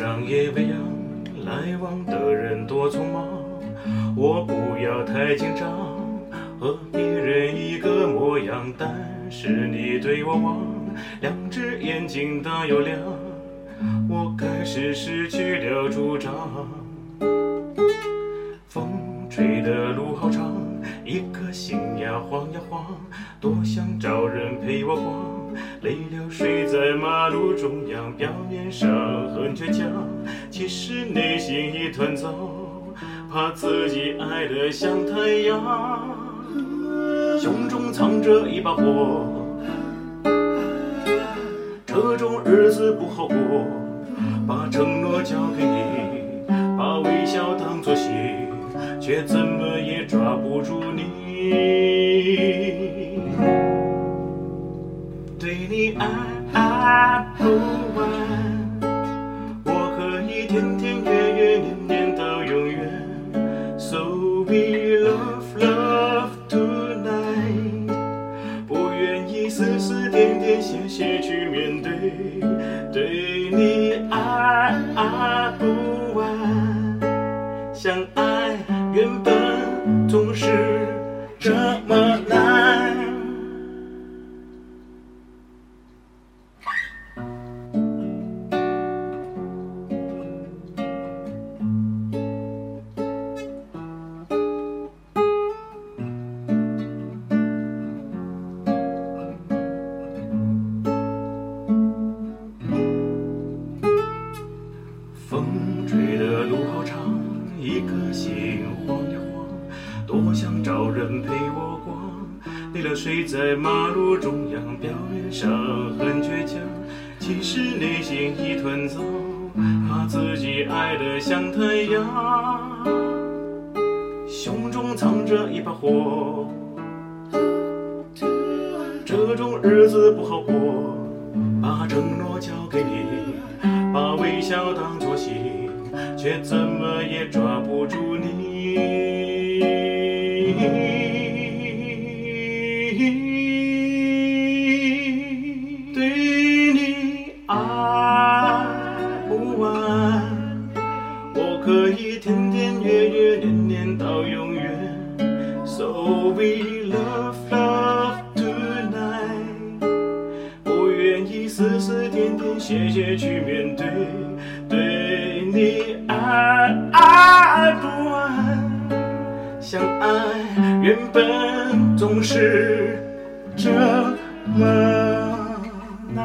上夜未央来往的人多匆忙我不要太紧张和别人一个模样但是你对我望两只眼睛大又亮我开始失去了主张风吹的路好长一颗心呀晃呀晃多想找人陪我逛泪流睡在马路中央，表面上很倔强，其实内心一团糟，怕自己爱得像太阳，胸中藏着一把火，这种日子不好过，把承诺交给你，把微笑当作信，却怎么也抓不住你。对你爱爱不完，我可以天天月月年年到永远。So we love love tonight，不愿意丝丝点点谢谢去面对。对你爱爱不完，相爱原本总是这么风吹的路好长，一颗心晃呀晃，多想找人陪我逛。累了睡在马路中央，表面上很倔强，其实内心一团糟，怕自己爱得像太阳，胸中藏着一把火，这种日子不好过，把承诺交给你。把微笑当作，却怎么也抓不住你。对你爱不完，我可以天天月月年年到永远。So we love love tonight，不愿意丝丝点点谢谢去面对，对你爱爱不完，相爱原本总是这么难。